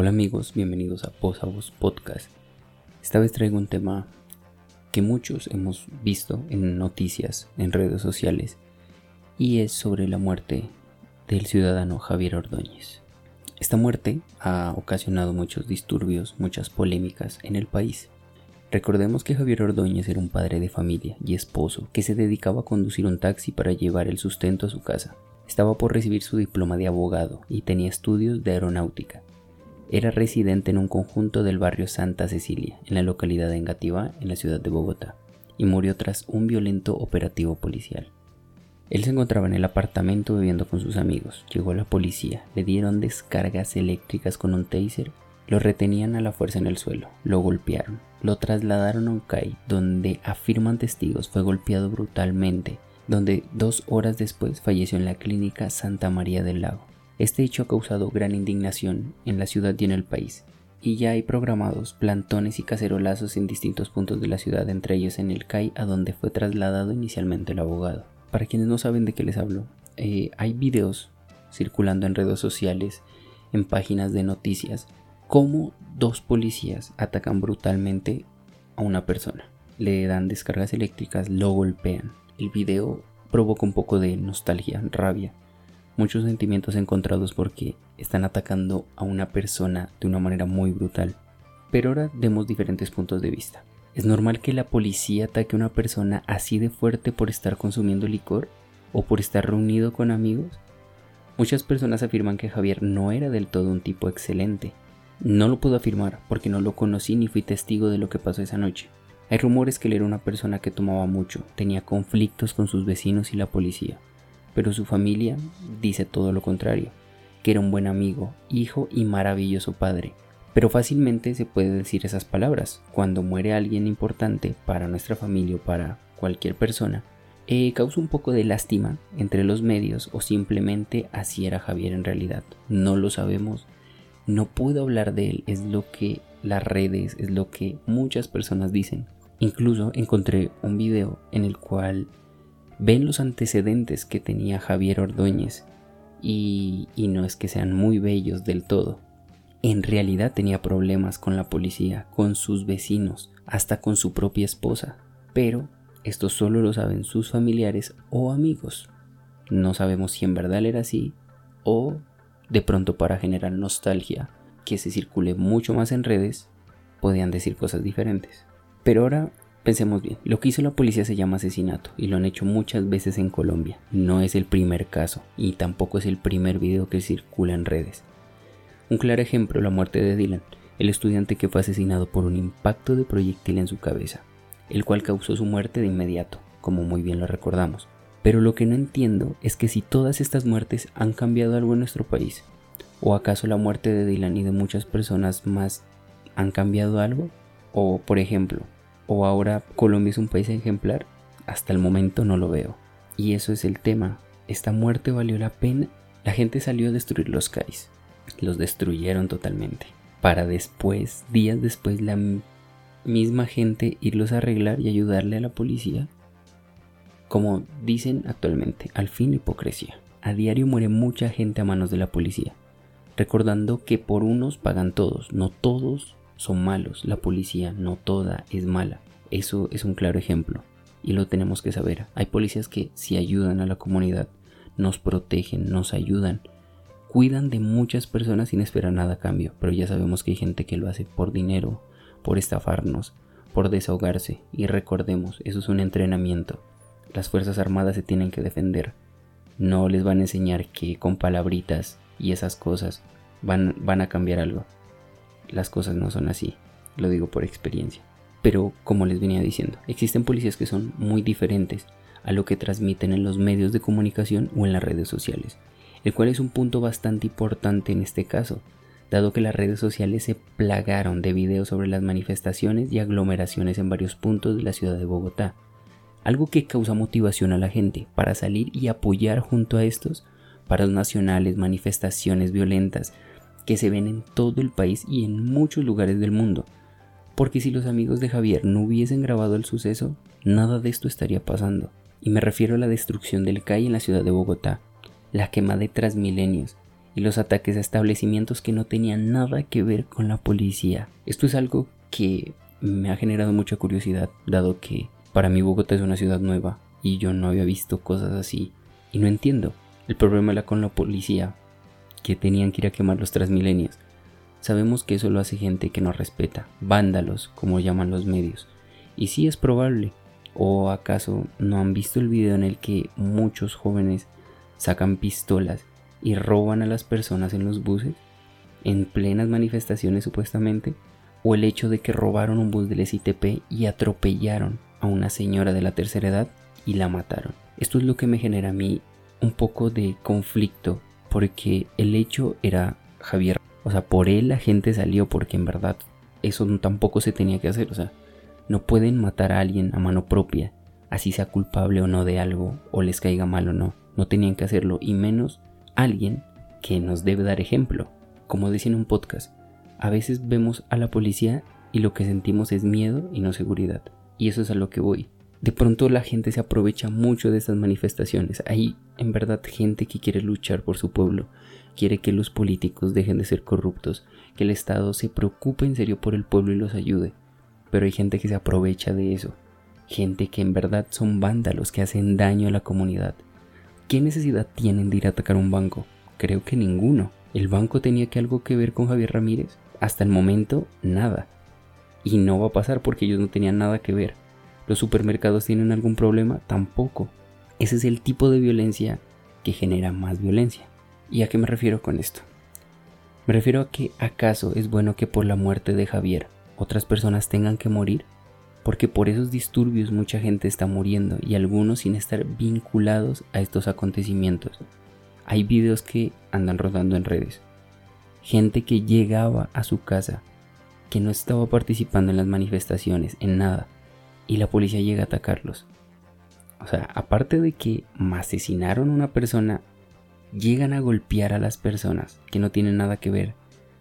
Hola amigos, bienvenidos a Posa Voz Podcast. Esta vez traigo un tema que muchos hemos visto en noticias, en redes sociales, y es sobre la muerte del ciudadano Javier Ordóñez. Esta muerte ha ocasionado muchos disturbios, muchas polémicas en el país. Recordemos que Javier Ordóñez era un padre de familia y esposo que se dedicaba a conducir un taxi para llevar el sustento a su casa. Estaba por recibir su diploma de abogado y tenía estudios de aeronáutica. Era residente en un conjunto del barrio Santa Cecilia, en la localidad de Engativá, en la ciudad de Bogotá, y murió tras un violento operativo policial. Él se encontraba en el apartamento bebiendo con sus amigos. Llegó la policía, le dieron descargas eléctricas con un taser lo retenían a la fuerza en el suelo, lo golpearon, lo trasladaron a un CAI donde afirman testigos fue golpeado brutalmente, donde dos horas después falleció en la clínica Santa María del Lago. Este hecho ha causado gran indignación en la ciudad y en el país, y ya hay programados plantones y cacerolazos en distintos puntos de la ciudad, entre ellos en el CAI a donde fue trasladado inicialmente el abogado. Para quienes no saben de qué les hablo, eh, hay videos circulando en redes sociales, en páginas de noticias, cómo dos policías atacan brutalmente a una persona. Le dan descargas eléctricas, lo golpean. El video provoca un poco de nostalgia, rabia, muchos sentimientos encontrados porque están atacando a una persona de una manera muy brutal. Pero ahora demos diferentes puntos de vista. ¿Es normal que la policía ataque a una persona así de fuerte por estar consumiendo licor o por estar reunido con amigos? Muchas personas afirman que Javier no era del todo un tipo excelente, no lo puedo afirmar porque no lo conocí ni fui testigo de lo que pasó esa noche. Hay rumores que él era una persona que tomaba mucho, tenía conflictos con sus vecinos y la policía, pero su familia dice todo lo contrario, que era un buen amigo, hijo y maravilloso padre. Pero fácilmente se puede decir esas palabras cuando muere alguien importante para nuestra familia o para cualquier persona. Eh, causa un poco de lástima entre los medios o simplemente así era Javier en realidad. No lo sabemos, no puedo hablar de él, es lo que las redes, es lo que muchas personas dicen. Incluso encontré un video en el cual ven los antecedentes que tenía Javier Ordóñez y, y no es que sean muy bellos del todo. En realidad tenía problemas con la policía, con sus vecinos, hasta con su propia esposa. Pero esto solo lo saben sus familiares o amigos. No sabemos si en verdad era así o de pronto para generar nostalgia, que se circule mucho más en redes, podían decir cosas diferentes. Pero ahora pensemos bien, lo que hizo la policía se llama asesinato y lo han hecho muchas veces en Colombia. No es el primer caso y tampoco es el primer video que circula en redes. Un claro ejemplo, la muerte de Dylan, el estudiante que fue asesinado por un impacto de proyectil en su cabeza, el cual causó su muerte de inmediato, como muy bien lo recordamos. Pero lo que no entiendo es que si todas estas muertes han cambiado algo en nuestro país, ¿o acaso la muerte de Dylan y de muchas personas más han cambiado algo? O, por ejemplo, ¿o ahora Colombia es un país ejemplar? Hasta el momento no lo veo. Y eso es el tema. ¿Esta muerte valió la pena? La gente salió a destruir los CAIs. Los destruyeron totalmente. Para después, días después, la misma gente irlos a arreglar y ayudarle a la policía como dicen actualmente, al fin hipocresía. A diario muere mucha gente a manos de la policía, recordando que por unos pagan todos, no todos son malos, la policía no toda es mala. Eso es un claro ejemplo y lo tenemos que saber. Hay policías que si ayudan a la comunidad, nos protegen, nos ayudan, cuidan de muchas personas sin esperar nada a cambio, pero ya sabemos que hay gente que lo hace por dinero, por estafarnos, por desahogarse y recordemos, eso es un entrenamiento. Las Fuerzas Armadas se tienen que defender. No les van a enseñar que con palabritas y esas cosas van, van a cambiar algo. Las cosas no son así, lo digo por experiencia. Pero como les venía diciendo, existen policías que son muy diferentes a lo que transmiten en los medios de comunicación o en las redes sociales, el cual es un punto bastante importante en este caso, dado que las redes sociales se plagaron de videos sobre las manifestaciones y aglomeraciones en varios puntos de la ciudad de Bogotá, algo que causa motivación a la gente para salir y apoyar junto a estos paros nacionales, manifestaciones violentas que se ven en todo el país y en muchos lugares del mundo. Porque si los amigos de Javier no hubiesen grabado el suceso, nada de esto estaría pasando. Y me refiero a la destrucción del CAI en la ciudad de Bogotá, la quema de Transmilenios, y los ataques a establecimientos que no tenían nada que ver con la policía. Esto es algo que me ha generado mucha curiosidad, dado que para mí Bogotá es una ciudad nueva y yo no había visto cosas así y no entiendo. El problema era con la policía, que tenían que ir a quemar los Transmilenios. Sabemos que eso lo hace gente que no respeta, vándalos, como llaman los medios. Y sí es probable. ¿O acaso no han visto el video en el que muchos jóvenes sacan pistolas y roban a las personas en los buses? En plenas manifestaciones supuestamente. O el hecho de que robaron un bus del SITP y atropellaron a una señora de la tercera edad y la mataron. Esto es lo que me genera a mí un poco de conflicto porque el hecho era Javier. O sea, por él la gente salió porque en verdad eso tampoco se tenía que hacer. O sea, no pueden matar a alguien a mano propia, así sea culpable o no de algo o les caiga mal o no. No tenían que hacerlo y menos alguien que nos debe dar ejemplo. Como decía en un podcast, a veces vemos a la policía y lo que sentimos es miedo y no seguridad. Y eso es a lo que voy. De pronto la gente se aprovecha mucho de estas manifestaciones. Hay en verdad gente que quiere luchar por su pueblo, quiere que los políticos dejen de ser corruptos, que el Estado se preocupe en serio por el pueblo y los ayude. Pero hay gente que se aprovecha de eso, gente que en verdad son vándalos que hacen daño a la comunidad. ¿Qué necesidad tienen de ir a atacar un banco? Creo que ninguno. ¿El banco tenía que algo que ver con Javier Ramírez? Hasta el momento, nada. Y no va a pasar porque ellos no tenían nada que ver. ¿Los supermercados tienen algún problema? Tampoco. Ese es el tipo de violencia que genera más violencia. ¿Y a qué me refiero con esto? Me refiero a que acaso es bueno que por la muerte de Javier otras personas tengan que morir, porque por esos disturbios mucha gente está muriendo y algunos sin estar vinculados a estos acontecimientos. Hay videos que andan rodando en redes. Gente que llegaba a su casa, que no estaba participando en las manifestaciones, en nada, y la policía llega a atacarlos. O sea, aparte de que asesinaron a una persona, llegan a golpear a las personas que no tienen nada que ver.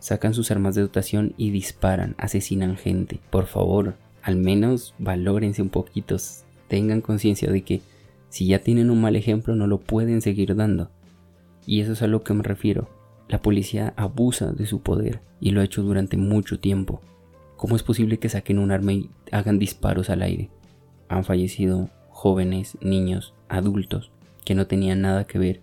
Sacan sus armas de dotación y disparan, asesinan gente. Por favor, al menos valórense un poquito, tengan conciencia de que si ya tienen un mal ejemplo no lo pueden seguir dando. Y eso es a lo que me refiero. La policía abusa de su poder y lo ha hecho durante mucho tiempo. ¿Cómo es posible que saquen un arma y hagan disparos al aire? Han fallecido jóvenes, niños, adultos, que no tenían nada que ver,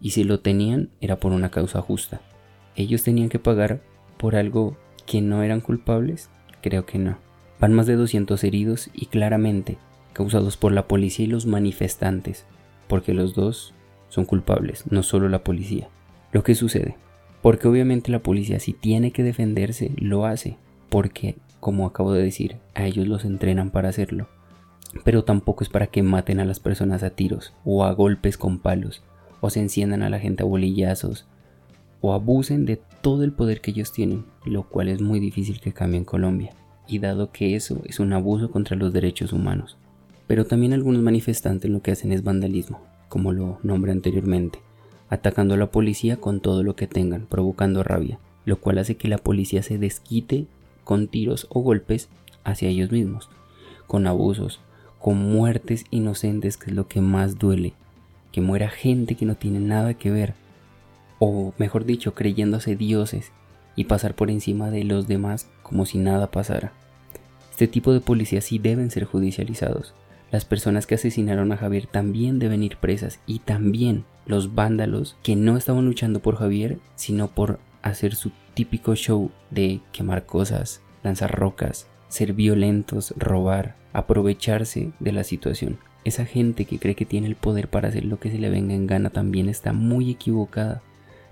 y si lo tenían era por una causa justa. ¿Ellos tenían que pagar por algo que no eran culpables? Creo que no. Van más de 200 heridos y claramente causados por la policía y los manifestantes, porque los dos son culpables, no solo la policía. Lo que sucede, porque obviamente la policía si tiene que defenderse, lo hace, porque, como acabo de decir, a ellos los entrenan para hacerlo. Pero tampoco es para que maten a las personas a tiros, o a golpes con palos, o se enciendan a la gente a bolillazos, o abusen de todo el poder que ellos tienen, lo cual es muy difícil que cambie en Colombia, y dado que eso es un abuso contra los derechos humanos. Pero también algunos manifestantes lo que hacen es vandalismo, como lo nombré anteriormente, atacando a la policía con todo lo que tengan, provocando rabia, lo cual hace que la policía se desquite con tiros o golpes hacia ellos mismos, con abusos, con muertes inocentes, que es lo que más duele, que muera gente que no tiene nada que ver, o mejor dicho, creyéndose dioses y pasar por encima de los demás como si nada pasara. Este tipo de policías sí deben ser judicializados. Las personas que asesinaron a Javier también deben ir presas y también los vándalos que no estaban luchando por Javier, sino por hacer su típico show de quemar cosas, lanzar rocas, ser violentos, robar, aprovecharse de la situación. Esa gente que cree que tiene el poder para hacer lo que se le venga en gana también está muy equivocada.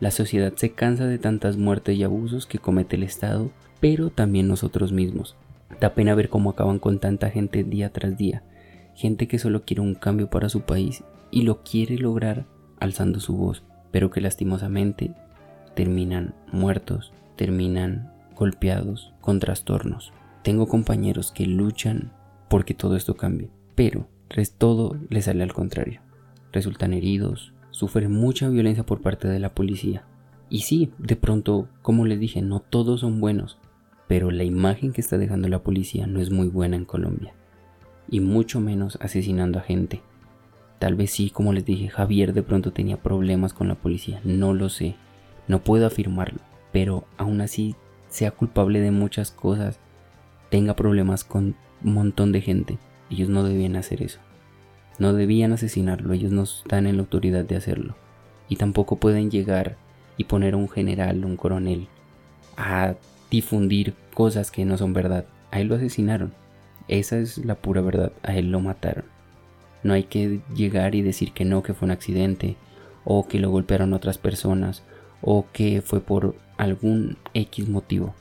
La sociedad se cansa de tantas muertes y abusos que comete el Estado, pero también nosotros mismos. Da pena ver cómo acaban con tanta gente día tras día. Gente que solo quiere un cambio para su país y lo quiere lograr alzando su voz, pero que lastimosamente terminan muertos, terminan golpeados con trastornos. Tengo compañeros que luchan porque todo esto cambie, pero todo les sale al contrario. Resultan heridos, sufren mucha violencia por parte de la policía. Y sí, de pronto, como les dije, no todos son buenos, pero la imagen que está dejando la policía no es muy buena en Colombia. Y mucho menos asesinando a gente. Tal vez sí, como les dije, Javier de pronto tenía problemas con la policía, no lo sé No puedo afirmarlo, pero aún así sea culpable de muchas cosas, tenga problemas con un montón de gente. Ellos no debían hacer eso. No debían asesinarlo, ellos no están en la autoridad de hacerlo. Y tampoco pueden llegar y poner a un general, un coronel, a difundir cosas que no son verdad. A él lo asesinaron. Esa es la pura verdad. A él lo mataron. No hay que llegar y decir que no, que fue un accidente, o que lo golpearon otras personas, o que fue por algún X motivo.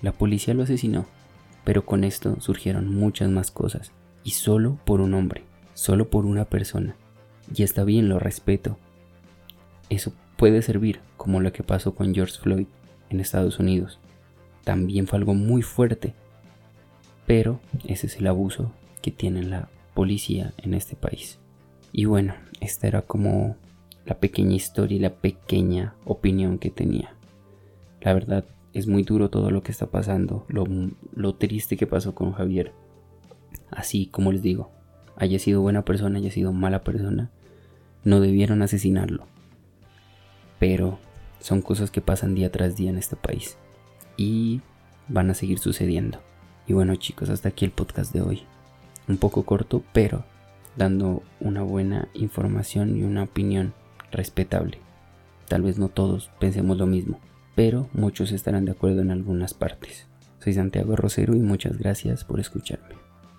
La policía lo asesinó, pero con esto surgieron muchas más cosas, y solo por un hombre, solo por una persona. Y está bien, lo respeto. Eso puede servir, como lo que pasó con George Floyd en Estados Unidos. También fue algo muy fuerte, pero ese es el abuso que tiene la policía en este país. Y bueno, esta era como la pequeña historia y la pequeña opinión que tenía. La verdad es muy duro todo lo que está pasando, lo, triste que pasó con Javier. Así como les digo, haya sido buena persona, haya sido mala persona, no debieron asesinarlo. Pero son cosas que pasan día tras día en este país y van a seguir sucediendo. Y bueno chicos, hasta aquí el podcast de hoy un poco corto, pero dando una buena información y una opinión respetable. Tal vez no todos pensemos lo mismo, pero muchos estarán de acuerdo en algunas partes. Soy Santiago Rosero y muchas gracias por escucharme.